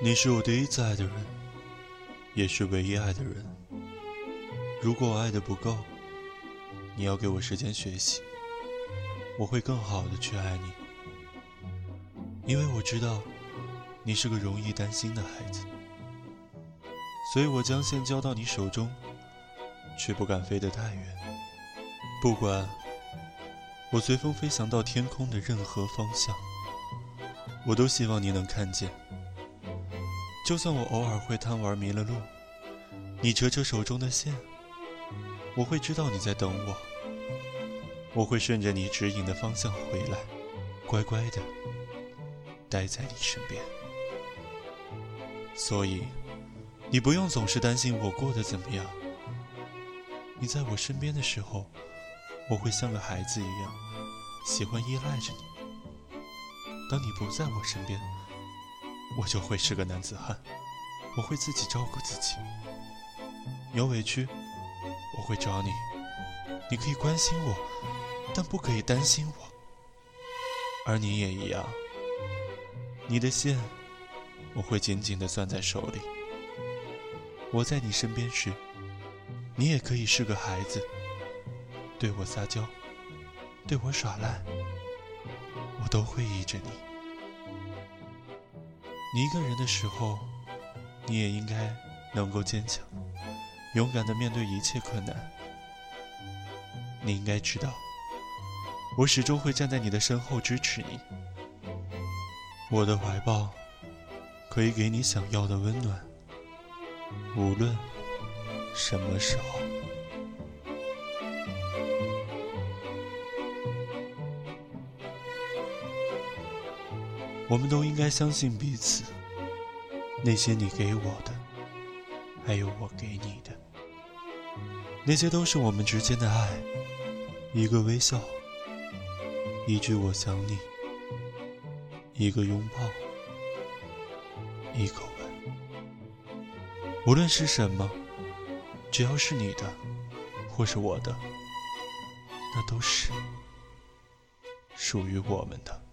你是我第一次爱的人，也是唯一爱的人。如果我爱的不够，你要给我时间学习，我会更好的去爱你。因为我知道，你是个容易担心的孩子，所以我将线交到你手中，却不敢飞得太远。不管我随风飞翔到天空的任何方向，我都希望你能看见。就算我偶尔会贪玩迷了路，你扯扯手中的线，我会知道你在等我。我会顺着你指引的方向回来，乖乖的待在你身边。所以，你不用总是担心我过得怎么样。你在我身边的时候，我会像个孩子一样，喜欢依赖着你。当你不在我身边，我就会是个男子汉，我会自己照顾自己。有委屈，我会找你，你可以关心我，但不可以担心我。而你也一样，你的线，我会紧紧地攥在手里。我在你身边时，你也可以是个孩子，对我撒娇，对我耍赖，我都会依着你。你一个人的时候，你也应该能够坚强、勇敢的面对一切困难。你应该知道，我始终会站在你的身后支持你。我的怀抱可以给你想要的温暖，无论什么时候。我们都应该相信彼此。那些你给我的，还有我给你的，那些都是我们之间的爱。一个微笑，一句我想你，一个拥抱，一口吻。无论是什么，只要是你的，或是我的，那都是属于我们的。